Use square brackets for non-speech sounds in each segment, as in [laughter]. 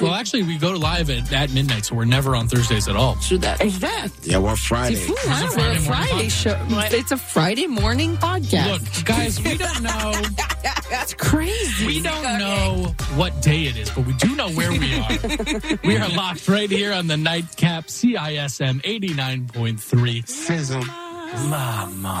Well, actually, we go live at, at midnight, so we're never on Thursdays at all. True that. Exact. Yeah, we're C'est Friday. fou, It's a hein? Friday We're a morning Friday show. It's a Friday morning podcast. Look, guys, we don't [laughs] know. That's crazy. We don't know what day it is, but we do know where we are. [laughs] we are locked right here on the nightcap CISM 89.3. Sizzle. Mama.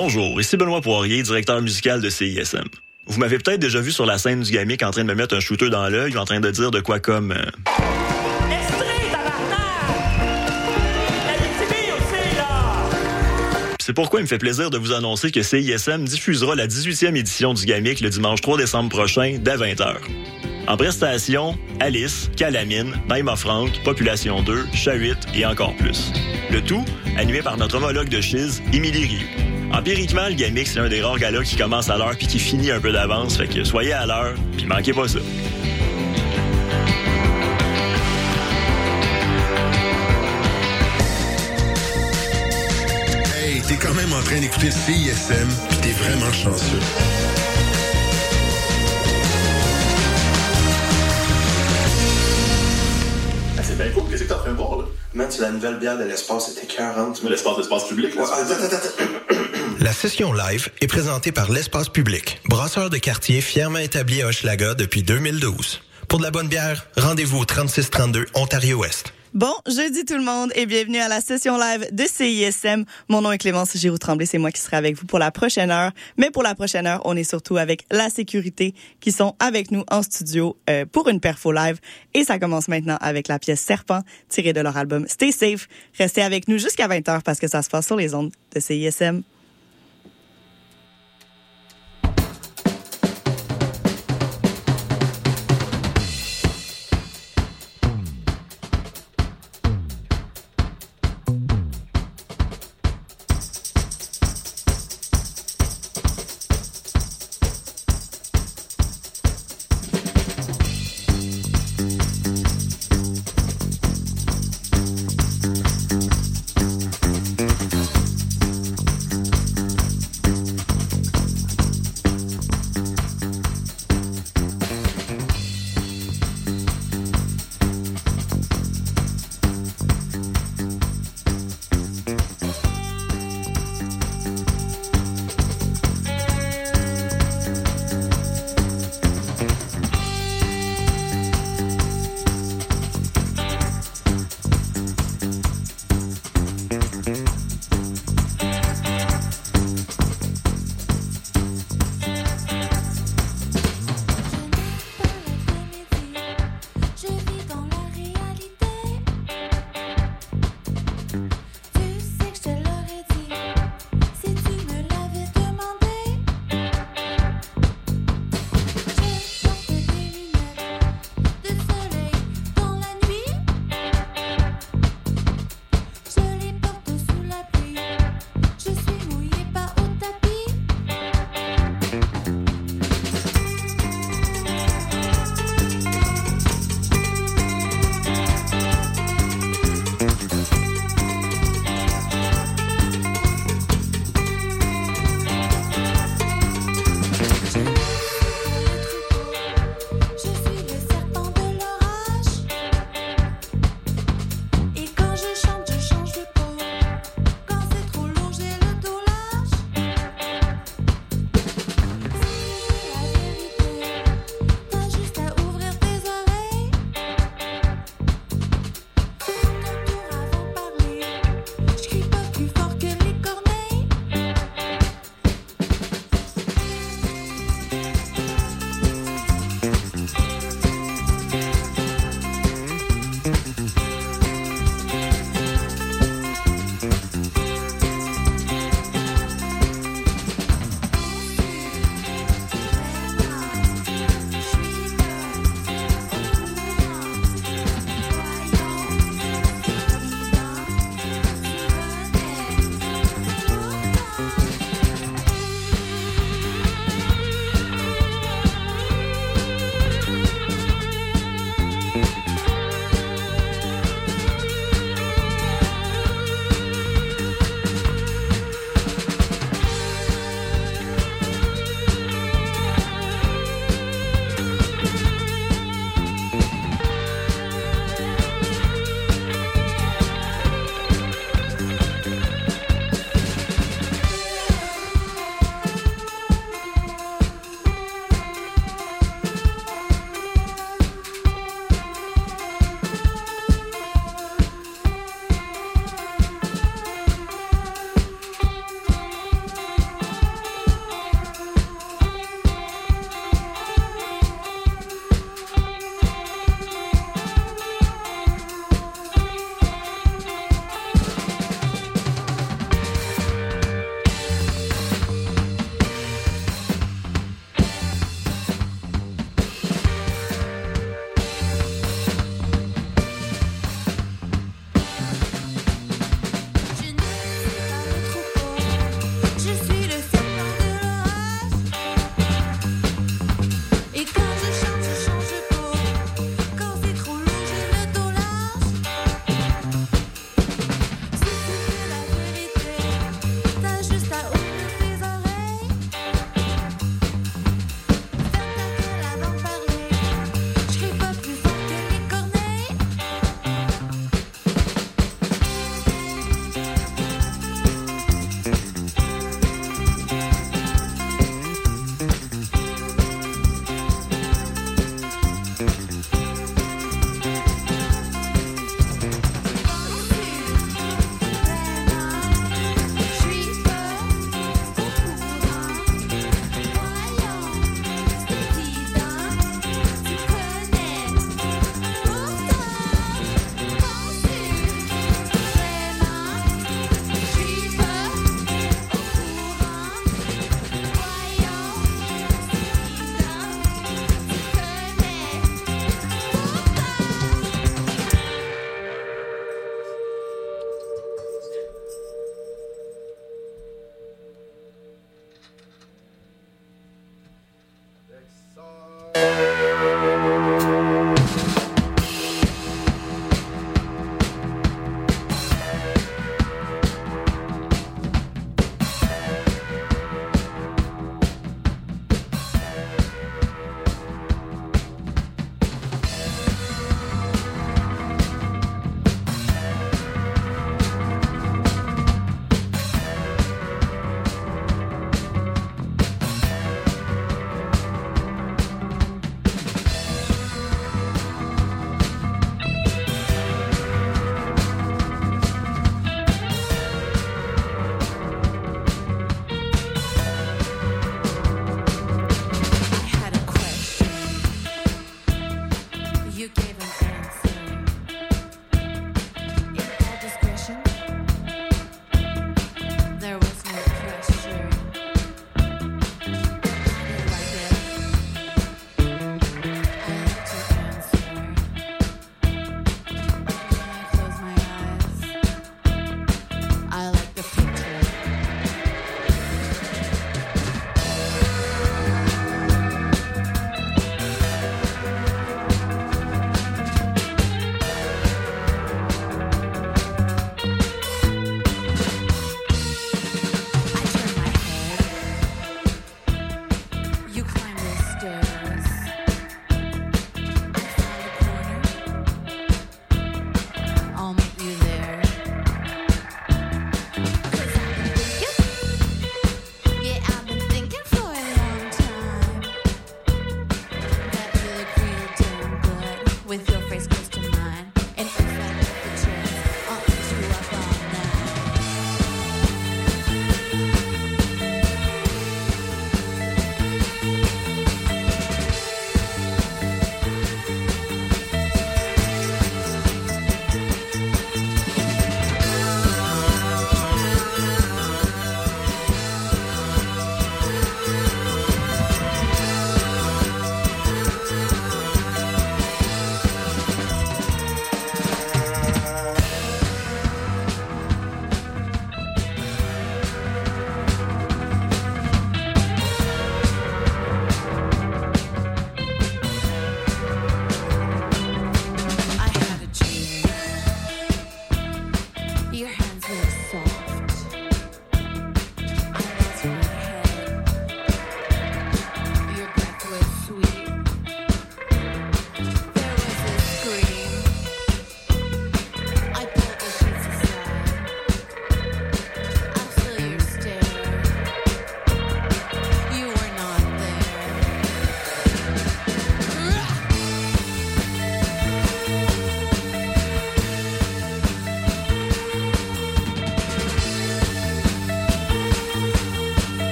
Bonjour, ici Benoît Poirier, directeur musical de CISM. Vous m'avez peut-être déjà vu sur la scène du gamique en train de me mettre un shooter dans l'œil ou en train de dire de quoi comme... euh, C'est pourquoi il me fait plaisir de vous annoncer que CISM diffusera la 18e édition du Gamic le dimanche 3 décembre prochain dès 20h. En prestation, Alice, Calamine, Naïma Franck, Population 2, Chat 8 et encore plus. Le tout animé par notre homologue de Chiz, Émilie Rioux. Empiriquement, le Gamic, c'est un des rares galas qui commence à l'heure puis qui finit un peu d'avance, fait que soyez à l'heure puis manquez pas ça. Hey, t'es quand même en train d'écouter CISM, pis t'es vraiment chanceux. c'est bien cool, qu'est-ce que t'es en train de voir là? Man, c'est la nouvelle bière de l'espace, c'était 40. Mais l'espace, l'espace public, là. [clears throat] La session live est présentée par l'Espace Public, brasseur de quartier fièrement établi à Hochelaga depuis 2012. Pour de la bonne bière, rendez-vous au 3632 Ontario-Ouest. Bon, jeudi tout le monde et bienvenue à la session live de CISM. Mon nom est Clémence Giroux Tremblay, c'est moi qui serai avec vous pour la prochaine heure. Mais pour la prochaine heure, on est surtout avec la sécurité qui sont avec nous en studio euh, pour une perfo live. Et ça commence maintenant avec la pièce Serpent tirée de leur album Stay Safe. Restez avec nous jusqu'à 20h parce que ça se passe sur les ondes de CISM.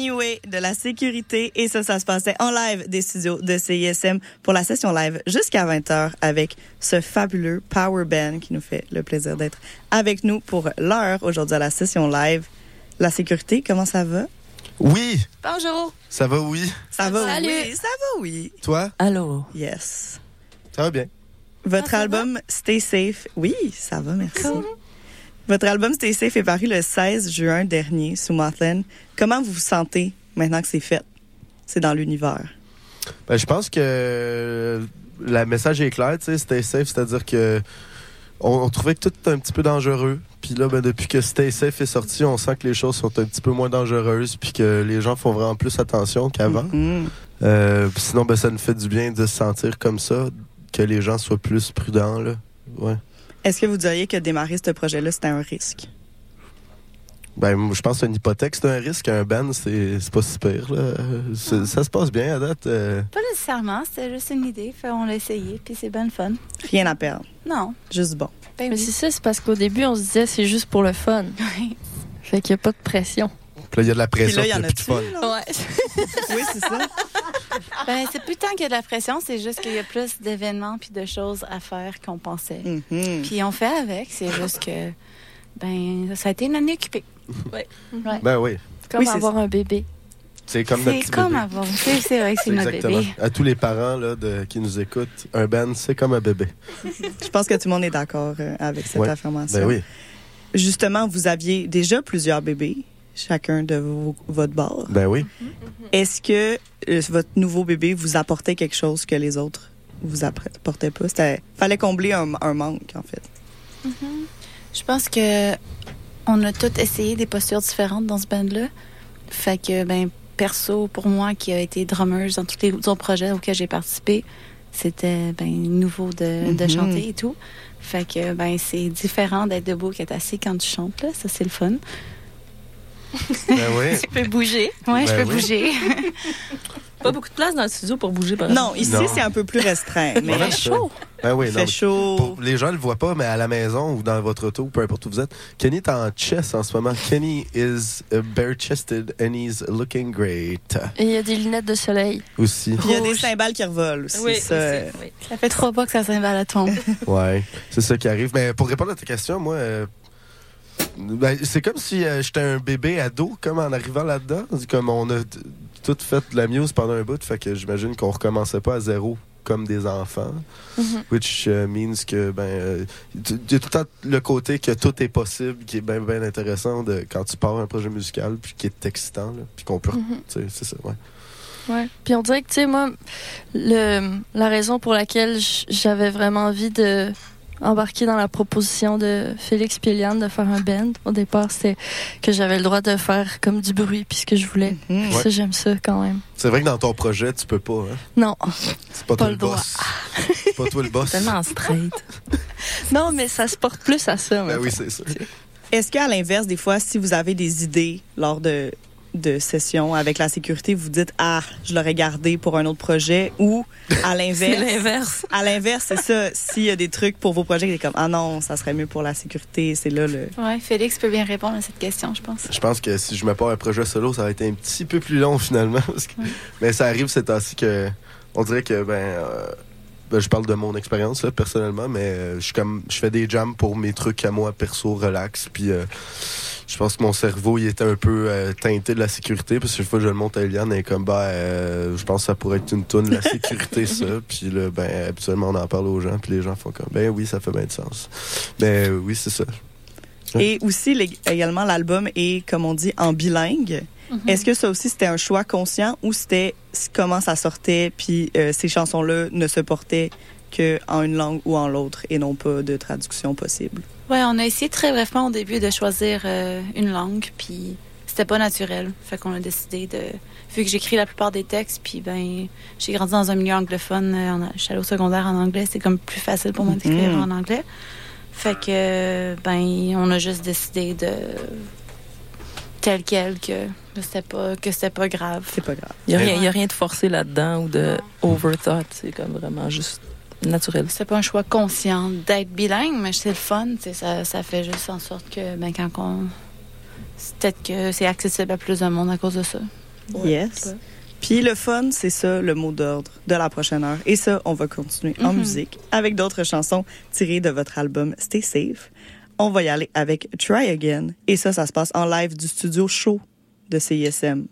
Anyway, de la sécurité. Et ça, ça se passait en live des studios de CISM pour la session live jusqu'à 20h avec ce fabuleux Power Band qui nous fait le plaisir d'être avec nous pour l'heure aujourd'hui à la session live. La sécurité, comment ça va? Oui, Bonjour. ça va, oui. Ça va, Salut. oui. Ça va, oui. Toi, Allô? Yes. ça va bien. Votre album Stay Safe, oui, ça va, merci. Votre album Stay Safe est paru le 16 juin dernier sous Mothland. Comment vous vous sentez maintenant que c'est fait? C'est dans l'univers. Ben, je pense que le message est clair, tu sais, stay safe, c'est-à-dire que on, on trouvait que tout était un petit peu dangereux. Puis là, ben, depuis que Stay Safe est sorti, on sent que les choses sont un petit peu moins dangereuses, puis que les gens font vraiment plus attention qu'avant. Mhm. Euh, sinon, ben, ça nous fait du bien de se sentir comme ça, que les gens soient plus prudents, là. Ouais. Est-ce que vous diriez que démarrer ce projet-là, c'était un risque? Ben, moi, je pense qu'une hypothèque, c'est un risque. Un ban, c'est c'est pas si pire, là. C'est- Ça se passe bien à date. euh. Pas nécessairement, c'était juste une idée. Fait, on l'a essayé, puis c'est bien fun. Rien à perdre. Non. Juste bon. Ben Mais oui. c'est ça, c'est parce qu'au début, on se disait c'est juste pour le fun. [laughs] Fait qu'il n'y a pas de pression. Puis là, il y a de la pression, Puis là, il y puis en il y a plus de fun. Ouais. [laughs] Oui, c'est ça. Ben, c'est plus tant qu'il y a de la pression, c'est juste qu'il y a plus d'événements puis de choses à faire qu'on pensait. Mhm. Puis on fait avec, c'est juste que ben ça a été une année occupée. Ouais. Ouais. Ben oui. Comme Oui, c'est avoir un bébé. C'est comme notre C'est petit comme bébé. avant. C'est vrai que c'est notre Exactement. bébé. À tous les parents là, de, qui nous écoutent, un band, c'est comme un bébé. Je pense que tout le monde est d'accord euh, avec cette Ouais. affirmation. Ben oui. Justement, vous aviez déjà plusieurs bébés, chacun de vos- votre bord. Ben oui. Est-ce que euh, votre nouveau bébé vous apportait quelque chose que les autres vous apportaient pas? C'était fallait combler un, un manque, en fait. Je pense que on a tous essayé des postures différentes dans ce band-là. Fait que, ben, perso, pour moi, qui a été drummer dans tous les autres projets auxquels j'ai participé, c'était, ben, nouveau de, de Mhm. chanter et tout. Fait que, ben, c'est différent d'être debout qu'être assis quand tu chantes, là. Ça, c'est le fun. Ben oui. [laughs] tu peux bouger. Ouais, je Ben peux oui. bouger. [laughs] Pas beaucoup de place dans le studio pour bouger, par Non, ici, c'est un peu plus restreint. [laughs] Mais Voilà, ça. Ben oui, il non, fait chaud. pour- les gens ne le voient pas, mais à la maison ou dans votre auto, peu importe où vous êtes, Kenny est en chess en ce moment. Kenny is uh, bare-chested and he's looking great. Et il y a des lunettes de soleil. Aussi. Il y a des cymbales qui revolent aussi. Oui, ça, aussi, oui. Ça fait trois pas que ça s'invale à tombe. Ouais, c'est ça qui arrive. Mais pour répondre à ta question, moi, euh, ben, c'est comme si euh, j'étais un bébé ado, comme en arrivant là-dedans. Comme on a tout fait de la muse pendant un bout, fait que j'imagine qu'on recommençait pas à zéro comme des enfants. Mhm. Which uh, means que, ben, euh, y a tout le côté que tout est possible, qui est bien, bien intéressant de, quand tu pars un projet musical, puis qui est excitant, là, puis qu'on peut. Mhm. sais, C'est ça, ouais. Ouais. Puis on dirait que, tu sais, moi, le, la raison pour laquelle j'avais vraiment envie de embarquer dans la proposition de Félix et Eliane de faire un band, au départ, c'était que j'avais le droit de faire comme du bruit, puis ce que je voulais. Mhm. Ça, Ouais. j'aime ça quand même. C'est vrai que dans ton projet, tu peux pas, hein? Non. C'est pas, Pas toi le boss. C'est pas toi le boss. [laughs] Tellement straight. [laughs] Non, mais ça se porte plus à ça. Ben oui, c'est ça. Est-ce qu'à l'inverse, des fois, si vous avez des idées lors de, de sessions avec la sécurité, vous dites Ah, je l'aurais gardé pour un autre projet ou à [laughs] C'est l'inverse? à l'inverse, c'est ça. S'il y a des trucs pour vos projets, c'est comme Ah non, ça serait mieux pour la sécurité, c'est là le. Ouais, Félix peut bien répondre à cette question, je pense. Je pense que si je me pars un projet solo, ça va être un petit peu plus long [laughs] finalement. parce que- Mais ça arrive ces temps-ci que on dirait que ben, euh, ben, je parle de mon expérience là, personnellement, mais euh, je suis comme je fais des jams pour mes trucs à moi perso relax. Puis euh, je pense que mon cerveau il était un peu euh, teinté de la sécurité parce que chaque fois que je le monte à Eliane, elle est comme bah je pense que ça pourrait être une tonne la sécurité [laughs] ça. Puis là ben habituellement on en parle aux gens puis les gens font comme ben oui ça fait bien de sens. Mais euh, oui c'est ça. Et aussi, les- également, l'album est, comme on dit, en bilingue. Mhm. Est-ce que ça aussi, c'était un choix conscient ou c'était comment ça sortait, puis euh, ces chansons-là ne se portaient qu'en une langue ou en l'autre et non pas de traduction possible? Ouais, on a essayé très brièvement au début de choisir euh, une langue, puis c'était pas naturel. Fait qu'on a décidé de. Vu que j'écris la plupart des textes, puis ben, j'ai grandi dans un milieu anglophone, euh, en- je suis allée au secondaire en anglais, c'est comme plus facile pour moi d'écrire Mhm. en anglais. Fait que, ben, on a juste décidé de. tel quel, que c'était pas, que c'était pas grave. C'est pas grave. Il n'y a rien de forcé là-dedans ou de overthought. C'est comme vraiment juste naturel. C'est pas un choix conscient d'être bilingue, mais c'est le fun. Ça, ça fait juste en sorte que ben, quand on peut-être que c'est accessible à plus de monde à cause de ça. Yes. Puis le fun, c'est ça le mot d'ordre de la prochaine heure. Et ça, on va continuer en Mhm. musique avec d'autres chansons tirées de votre album Stay Safe. On va y aller avec Try Again. Et ça, ça se passe en live du studio show de CISM.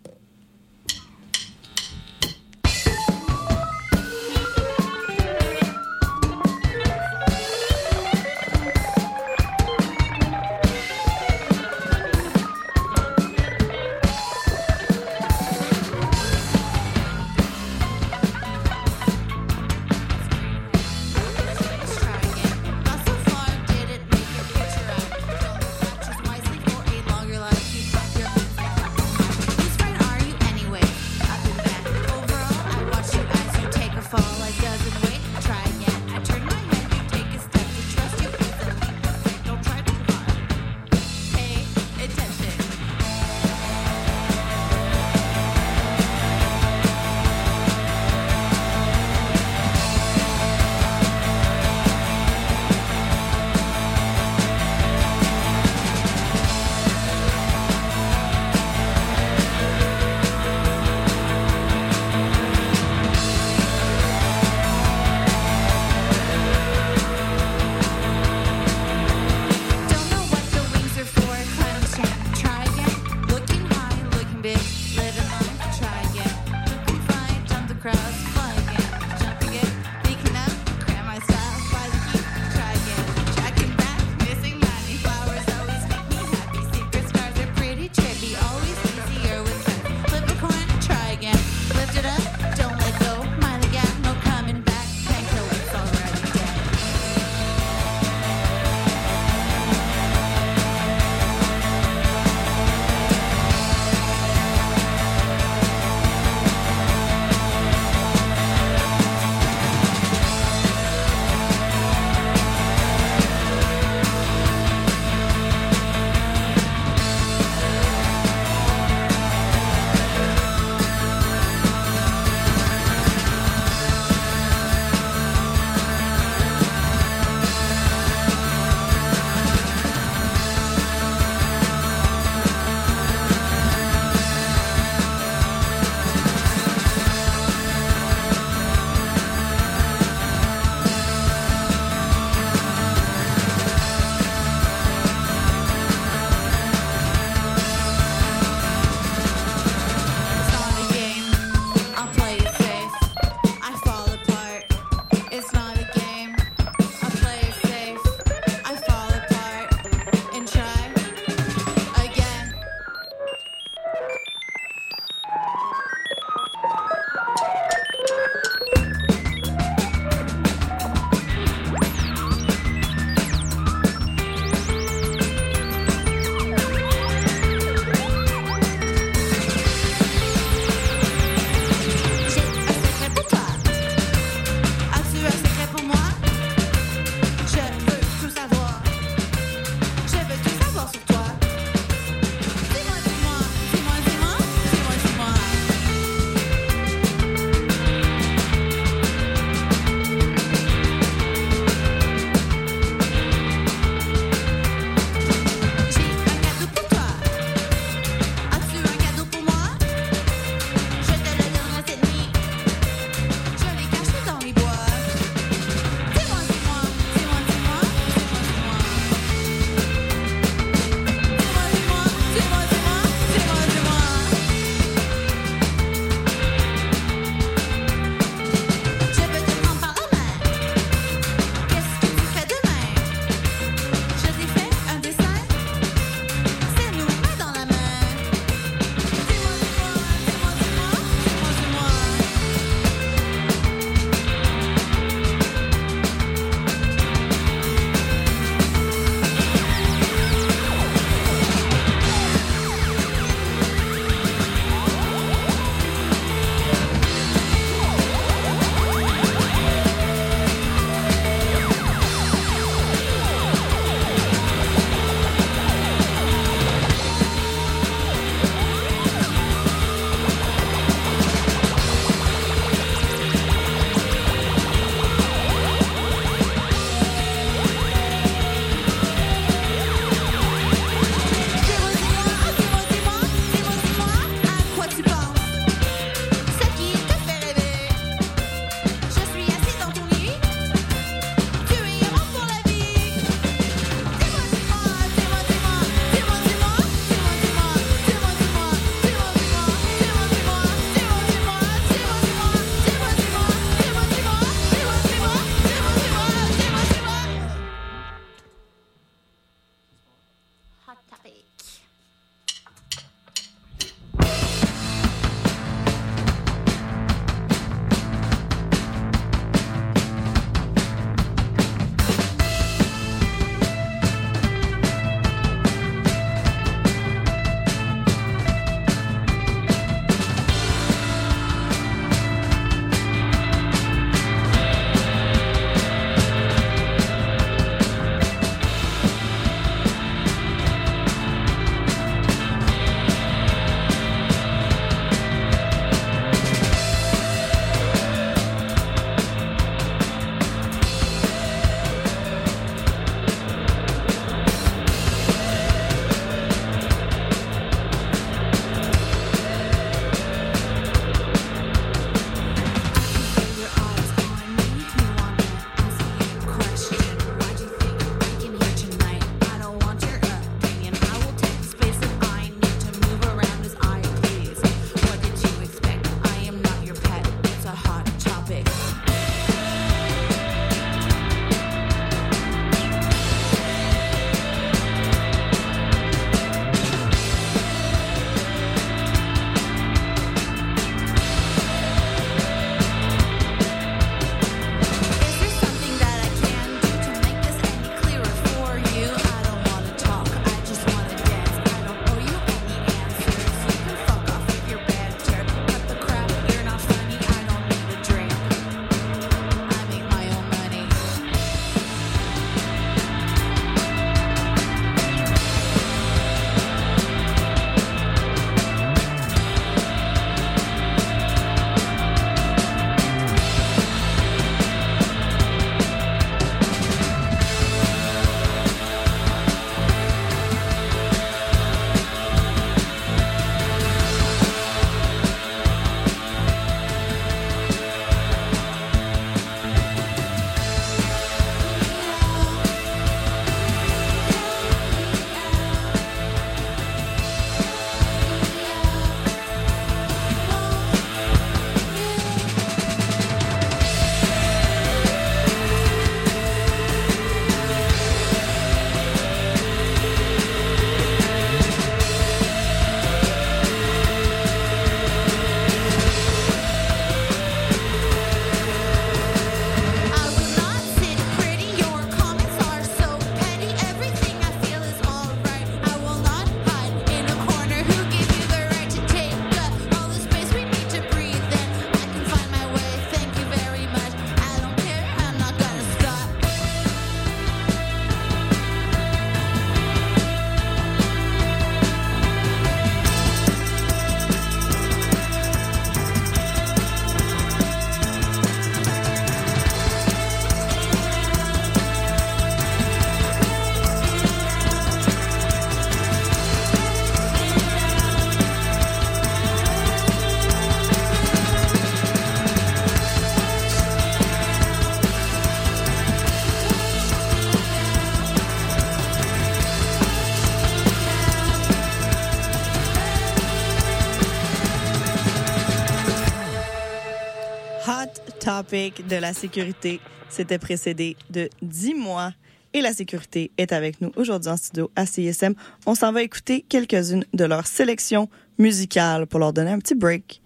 tropique de la sécurité. C'était précédé de 10 mois. Et la sécurité est avec nous aujourd'hui en studio à CSM. On s'en va écouter quelques-unes de leurs sélections musicales pour leur donner un petit break.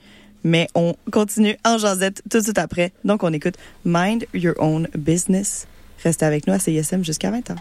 Mais on continue en jasette tout de suite après. Donc, on écoute Mind Your Own Business. Restez avec nous à CSM jusqu'à 20 ans.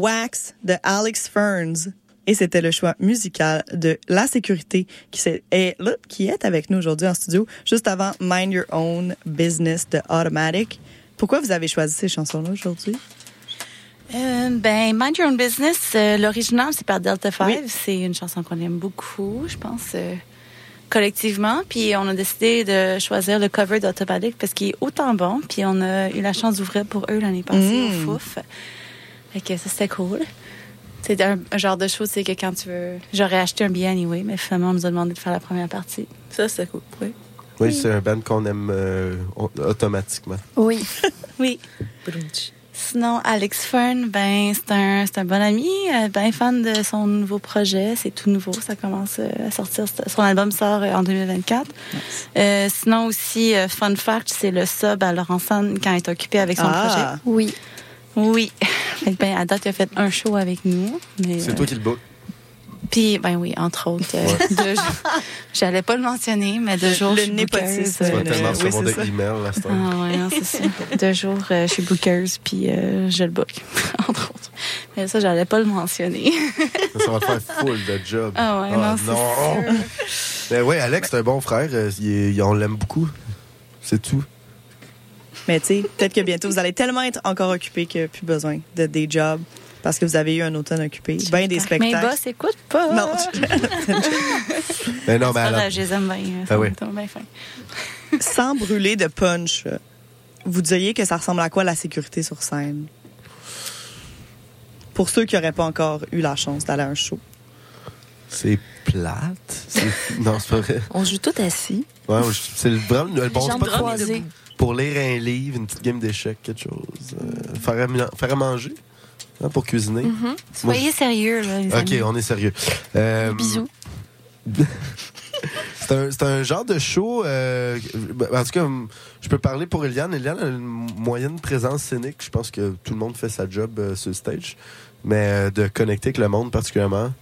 Wax de Alex Ferns. Et c'était le choix musical de La Sécurité qui, est, là, qui est avec nous aujourd'hui en studio, juste avant Mind Your Own Business de Automatic. Pourquoi vous avez choisi ces chansons-là aujourd'hui? Euh, ben, Mind Your Own Business, euh, l'original, c'est par Delta 5. C'est une chanson qu'on aime beaucoup, je pense, euh, collectivement. Puis on a décidé de choisir le cover d'Automatic parce qu'il est autant bon. Puis on a eu la chance d'ouvrir pour eux l'année passée Mm. au Fouf. Fait que ça, c'était cool. C'est un, un genre de chose, c'est que quand tu veux... J'aurais acheté un billet anyway, mais finalement, on nous a demandé de faire la première partie. Ça, c'est cool, oui. Oui, c'est un band qu'on aime euh, au- automatiquement. Oui. [laughs] oui. Sinon, Alex Fern, ben, c'est un, c'est un bon ami, euh, ben fan de son nouveau projet. C'est tout nouveau. Ça commence euh, à sortir. Son album sort en 2024. Euh, sinon aussi, fun fact, c'est le sub à Laurent San quand il est occupé avec son Ah. projet. Oui. Oui. Que, [laughs] ben, à date, il a fait un show avec nous. C'est euh, toi qui le book. Puis, ben oui, entre autres. euh, deux jours. [laughs] J'allais pas le mentionner, mais deux jours, le je suis népotisme. bookeuse, Tu vas euh, tellement oui, recevoir des ça. emails à ce temps. ah ouais, non, c'est ça. [laughs] Deux jours, euh, je suis bookeuse, puis euh, je le book, entre autres. Mais ça, j'allais pas le mentionner. Ça va te faire full de job. Ah ouais, non, c'est sûr. Mais ouais, Alex, c'est un bon frère. euh, il est- on l'aime beaucoup. C'est tout. Mais tu sais, peut-être que bientôt, vous allez tellement être encore occupé qu'il n'y a plus besoin de des jobs parce que vous avez eu un automne occupé. Ben des Mes spectacles. boss écoutent pas. Non. [laughs] Mais non, mais grave, je les aime bien. Ah oui. Bien fins. [laughs] Sans brûler de punch, vous diriez que ça ressemble à quoi la sécurité sur scène? Pour ceux qui n'auraient pas encore eu la chance d'aller à un show. c'est plate. [laughs] Non, c'est pas vrai. On joue tout assis. Ouais, c'est le- vraiment le bon jambes spot croisées. pour lire un livre, une petite game d'échecs, quelque chose. Euh, faire, à, mi- faire à manger hein, pour cuisiner. Moi, Soyez sérieux, là, les Ok, amis. on est sérieux. Euh, Bisous. [laughs] c'est un, c'est un genre de show. euh, ben, en tout cas, je peux parler pour Eliane. Eliane a une moyenne présence scénique. Je pense que tout le monde fait sa job euh, sur le stage. Mais euh, de connecter avec le monde particulièrement.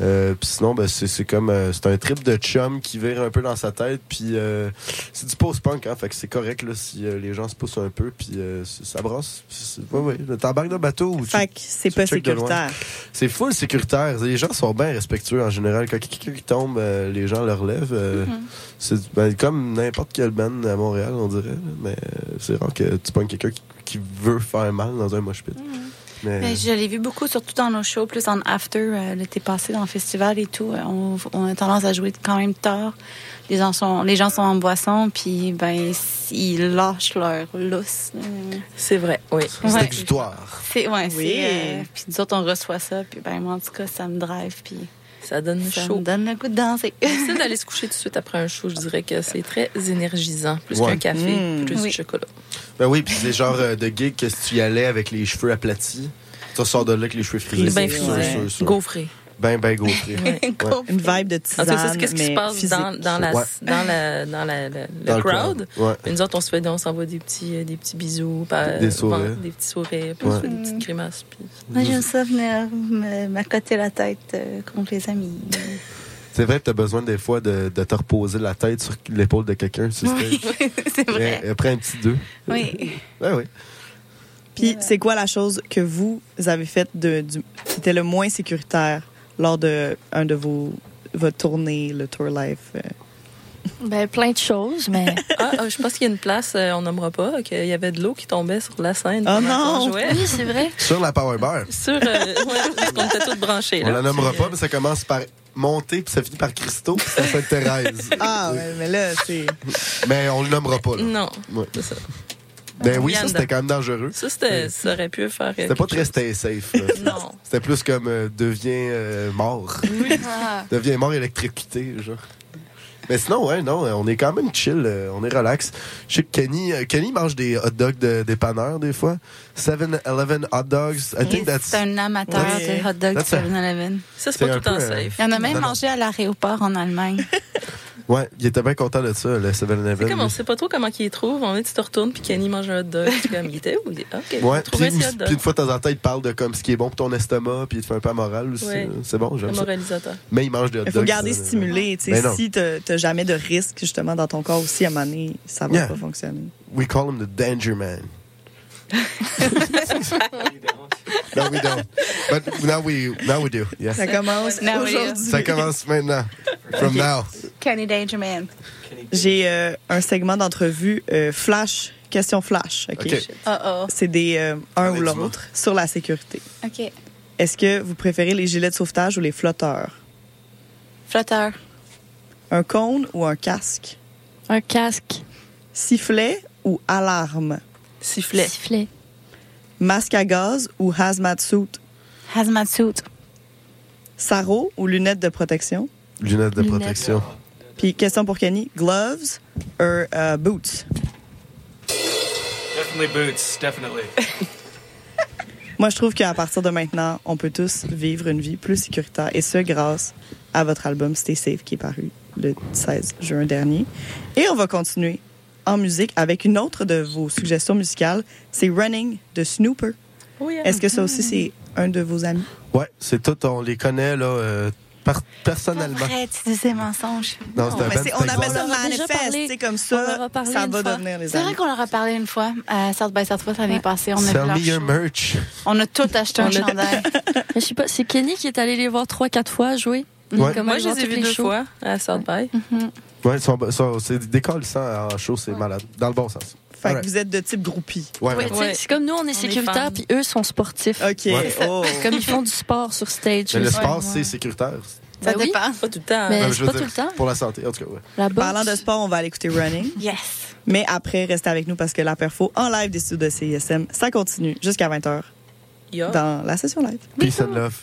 Euh, puis sinon, ben, c'est c'est comme euh, c'est un trip de chum qui vire un peu dans sa tête. Puis euh, c'est du post-punk, hein, fait que c'est correct là, si euh, les gens se poussent un peu. Puis euh, ça brosse. C'est- Ouais, ouais. T'embarques dans le bateau ou tu- Fait que c'est pas sécuritaire. C'est full sécuritaire. Les gens sont bien respectueux en général. Quand quelqu'un qui tombe, euh, les gens le relèvent. euh, Mhm. C'est ben, comme n'importe quel band à Montréal, on dirait. Mais c'est rare que tu pognes quelqu'un qui, qui veut faire mal dans un mosh pit. Mais, Ben, je l'ai vu beaucoup, surtout dans nos shows, plus en after, euh, l'été passé, dans le festival et tout. Euh, On, on a tendance à jouer quand même tard. Les gens sont, les gens sont en boisson, puis ben, ils lâchent leur lousse. C'est vrai, oui. c'est ouais. exutoire. C'est, ouais, Oui. c'est, euh, puis nous autres, on reçoit ça, puis ben, moi, en tout cas, ça me drive, puis Ça donne ça chaud. me donne le goût de danser. difficile d'aller se coucher tout de suite après un show. Je dirais que c'est très énergisant. Plus Ouais. qu'un café, Mm. plus Oui. du chocolat. Ben oui, puis c'est le genre euh, de gig que si tu y allais avec les cheveux aplatis, tu ressors de là avec les cheveux frisés. Ben Sûr, frisé. Ben, ben [laughs] gaufré. Une vibe de tisane, c'est qu'est-ce qui se passe physique. dans, dans, la, Ouais. dans, la, dans la, la- le Dans le crowd. crowd, ouais. Puis nous autres, on se fait, on s'envoie des petits, euh, des petits bisous, par- Des sourires. vent- des petits sourires, puis on se fait des petites grimaces. Puis... Moi, j'aime ça venir m'accoter la tête euh, contre les amis. C'est vrai que t'as besoin des fois de, de te reposer la tête sur l'épaule de quelqu'un. Oui, [laughs] c'est vrai. Et Après un petit deux. Oui. Ben oui. Puis c'est quoi la chose que vous avez faite de, du, qui était le moins sécuritaire? Lors de un de vos votre tournée, le tour life? euh? Ben, plein de choses, mais. [laughs] Ah, ah, je pense qu'il y a une place, euh, on nommera pas, qu'il y avait de l'eau qui tombait sur la scène. Oh non! jouait. Oui, c'est vrai. Sur la power bar. Sur, euh, ouais, [laughs] parce qu'on était tous branchés. On là. la nommera pas, mais ça commence par monter, puis ça finit par Christo, puis ça fait Thérèse. Ah, ouais, mais là, c'est. Mais on le nommera pas. euh, Là. Non, Ouais. c'est ça. Ben oui, ça c'était quand même dangereux. Ça, c'était, ça aurait pu faire. euh, C'était pas très stay safe. [laughs] Non. C'était plus comme euh, deviens euh, mort. Ah. [laughs] deviens mort électrocuté, genre. Mais sinon, ouais, non, on est quand même chill, euh, on est relax. Je sais que Kenny, euh, Kenny mange des hot dogs de dépanneur des fois. 7-Eleven hot dogs. I think that's. C'est un amateur Ouais. de hot dogs That's a- 7-Eleven. Ça, c'est pas tout le temps euh, safe. Il y en a même Non, non. mangé à l'aéroport en Allemagne. [laughs] Ouais, il était bien content de ça, le 7-Eleven. C'est comme on sait pas trop comment qu'il trouve. On tu te retournes puis Kenny mange un hot dog. Tu comme, il était où? Il dit, OK, Ouais, trouve puis, puis une dog. fois de temps en temps, il te parle de comme ce qui est bon pour ton estomac, puis il te fait un peu à morale aussi. Ouais. C'est bon, j'aime ça. moralisateur. Mais il mange des hot Il dogs. faut garder ça, stimulé. Tu sais, Ben non. si t'as t'as jamais de risque, justement, dans ton corps aussi, à un moment donné, ça va Yeah. pas fonctionner. We call him the danger man. No, we don't. But now we, now we do. Yes. Ça commence aujourd'hui. Ça commence maintenant. From now. Kenny Danger Man. J'ai euh, un segment d'entrevue euh, flash, question flash. OK? OK. Uh-oh. C'est des euh, un ou Allez, dis-moi. l'autre sur la sécurité. OK. Est-ce que vous préférez les gilets de sauvetage ou les flotteurs? Flotteur. Un cône ou un casque? Un casque. Sifflet ou alarme? Sifflet. Sifflet. Masque à gaz ou hazmat suit? Hazmat suit. Sarrau ou lunettes de protection? Lunettes de Lunettes. protection. Puis question pour Kenny, gloves ou euh, boots? Definitely boots, definitely. [laughs] Moi, je trouve qu'à partir de maintenant, on peut tous vivre une vie plus sécuritaire, et ce, grâce à votre album Stay Safe qui est paru le 16 juin dernier. Et on va continuer en musique avec une autre de vos suggestions musicales, c'est Running de Snooper. Oui, Est-ce que ça aussi, c'est un de vos amis? Ouais, c'est tout. On les connaît, là, euh, par- personnellement. Arrête, tu dis ces mensonges. Non, c'est un mais on appelle ça manifeste, parlé. c'est comme ça, ça une va fois. devenir les C'est vrai amis. qu'on leur a parlé une fois à South by Southwest l'année passée. On a, Sell me your show. merch. on a tout acheté un chandail. Mais [laughs] je sais pas, c'est Kenny qui est allé les voir trois, quatre fois jouer. Ouais. Moi, je les ai vus deux shows. fois à South by. Ouais, c'est décollissant en show, c'est malade. Dans le bon sens. Fait que Alright. vous êtes de type groupie. Ouais, Ouais, ouais. tu sais, C'est comme nous, on est sécuritaires, puis eux sont sportifs. OK. Ouais. Oh. Comme ils font du sport sur stage. Mais le Ouais. sport, c'est sécuritaire. Ça Ben oui. dépend. Pas tout le temps. Mais Non, c'est je veux pas dire, tout le temps. Pour la santé, en tout cas, ouais. La boxe. Parlant de sport, on va aller écouter Running. [laughs] Yes. Mais après, restez avec nous parce que la perfo en live des studios de CISM, ça continue jusqu'à 20h Yo. dans la session live. Peace and love.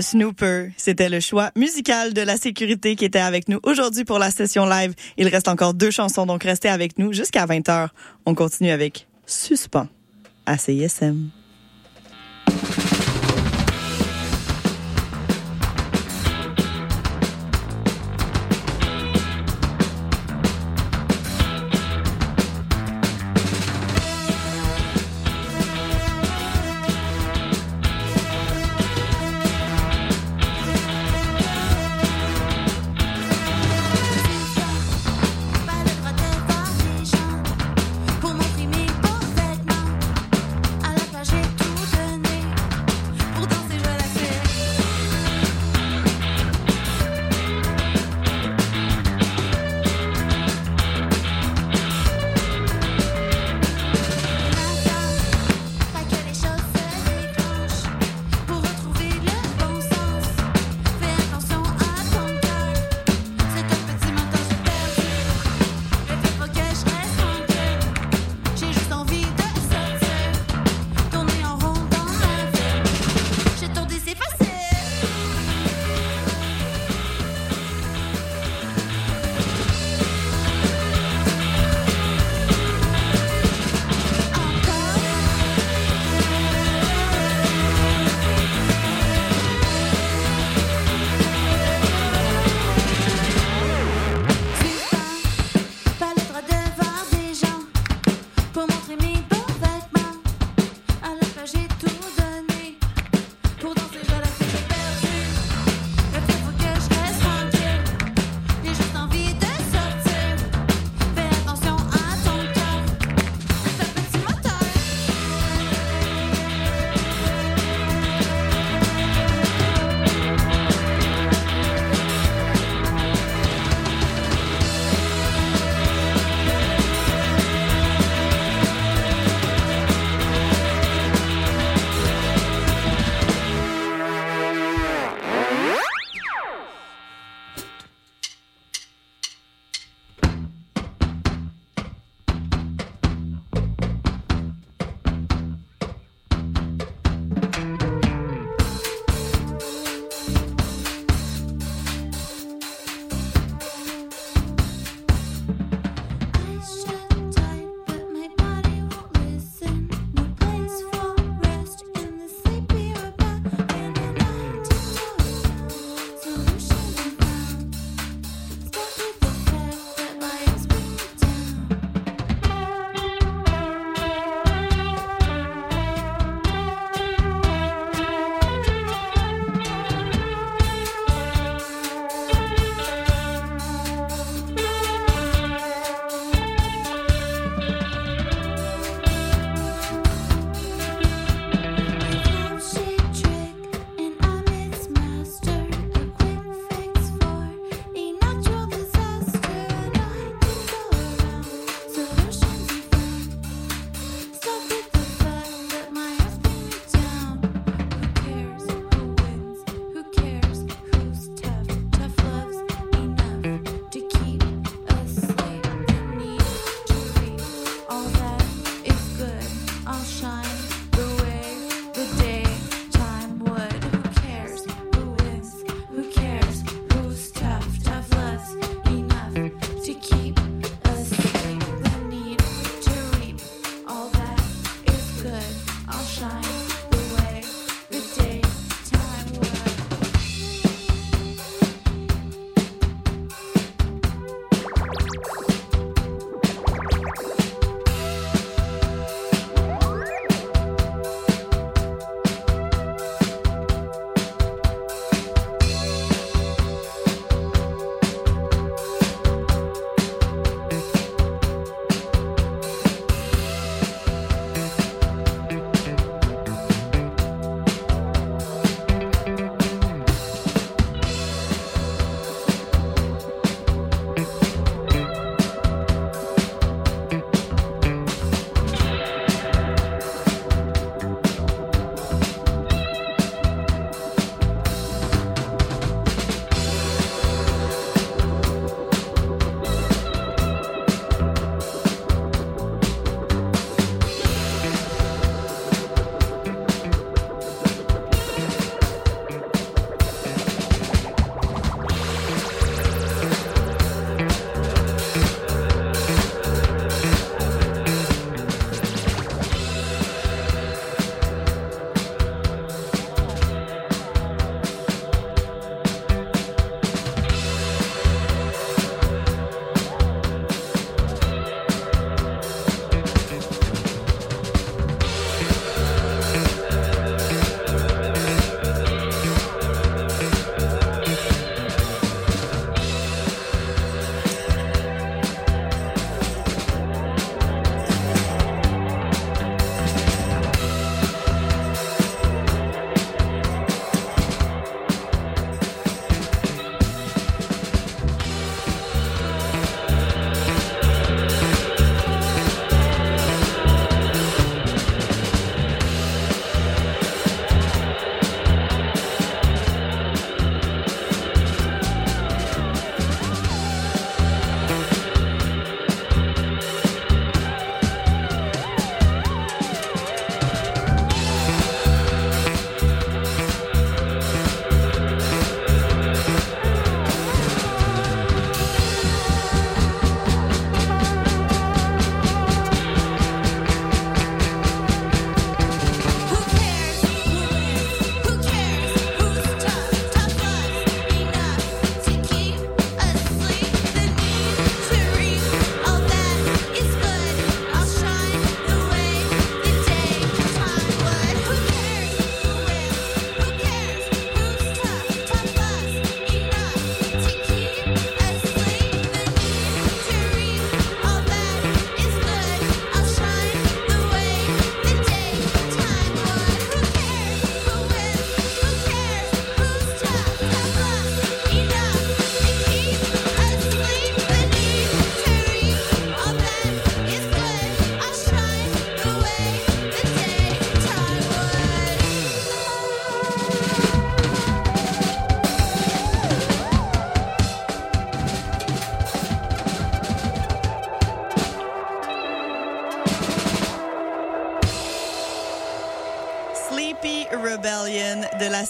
Snooper. C'était le choix musical de la sécurité qui était avec nous aujourd'hui pour la session live. Il reste encore deux chansons, donc restez avec nous jusqu'à 20h. On continue avec Suspens à CISM.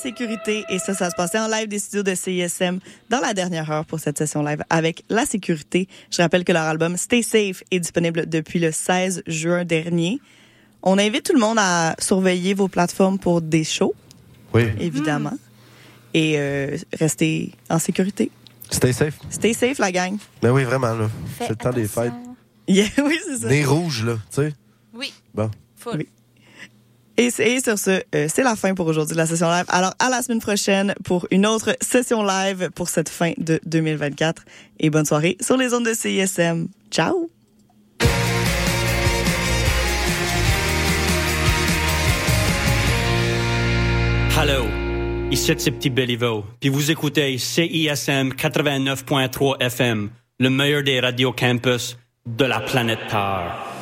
Sécurité. Et ça, ça se passait en live des studios de CISM dans la dernière heure pour cette session live avec la sécurité. Je rappelle que leur album Stay Safe est disponible depuis le 16 juin dernier. On invite tout le monde à surveiller vos plateformes pour des shows, Oui. évidemment. Et euh, rester en sécurité. Stay safe. Stay safe, la gang. Ben oui, vraiment, là. C'est le temps des fêtes. Yeah, [laughs] oui, c'est ça. Nez rouge, là, tu sais. Oui. Bon. Oui. Et, sur ce, euh, c'est la fin pour aujourd'hui de la session live. Alors, à la semaine prochaine pour une autre session live pour cette fin de 2024. Et bonne soirée sur les ondes de CISM. Ciao! Hello, ici c'est Petit Béliveau, puis vous écoutez CISM 89.3 FM, le meilleur des radios campus de la planète Terre.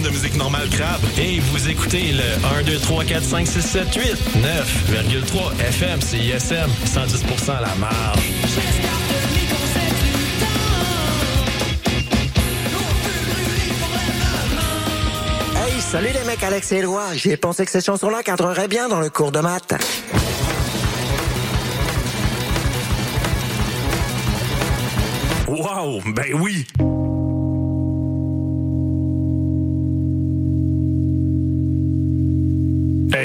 groupe de musique normale Crabe et vous écoutez le 1, 2, 3, 4, 5, 6, 7, 8, 9,3 FM, CISM, 110% à la marge. Hey, salut les mecs, Alex et Éloi. J'ai pensé que cette chanson-là cadrerait bien dans le cours de maths. Wow, ben oui!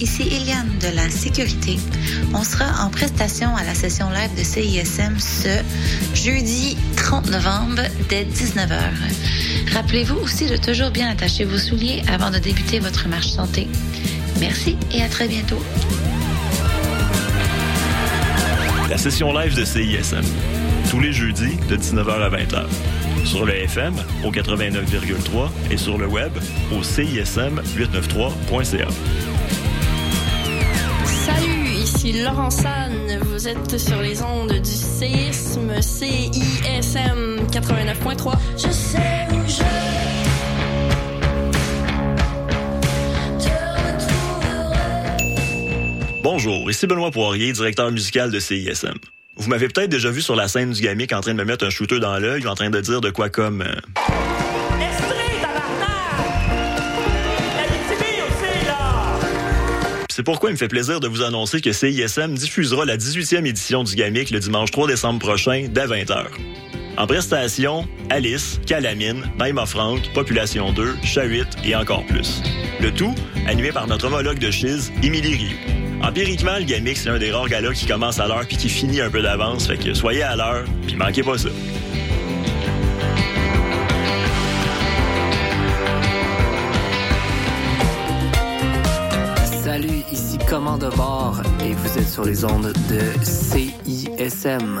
Ici Eliane de la Sécurité. On sera en prestation à la session live de CISM ce jeudi 30 novembre dès 19h. Rappelez-vous aussi de toujours bien attacher vos souliers avant de débuter votre marche santé. Merci et à très bientôt. La session live de CISM. Tous les jeudis de 19h à 20h. Sur le FM au 89,3 et sur le web au CISM893.ca. Ici Laurent San. Vous êtes sur les ondes du séisme CISM 89.3. Je sais où je Bonjour, ici Benoît Poirier, directeur musical de CISM. Vous m'avez peut-être déjà vu sur la scène du Gamic en train de me mettre un shooter dans l'œil ou en train de dire de quoi comme... euh, C'est pourquoi il me fait plaisir de vous annoncer que CISM diffusera la 18e édition du Gamic le dimanche 3 décembre prochain dès 20h. En prestation, Alice, Calamine, Naïma Franck, Population 2, Chahuit et encore plus. Le tout animé par notre homologue de Chiz, Émilie Rioux. Empiriquement, le Gamic, c'est un des rares galas qui commence à l'heure puis qui finit un peu d'avance, fait que soyez à l'heure puis manquez pas ça. Ici Commande bord et vous êtes sur les ondes de CISM.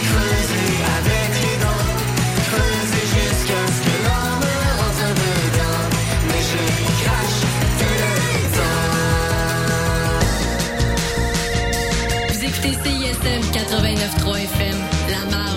Vous écoutez CISM 89.3 FM, La.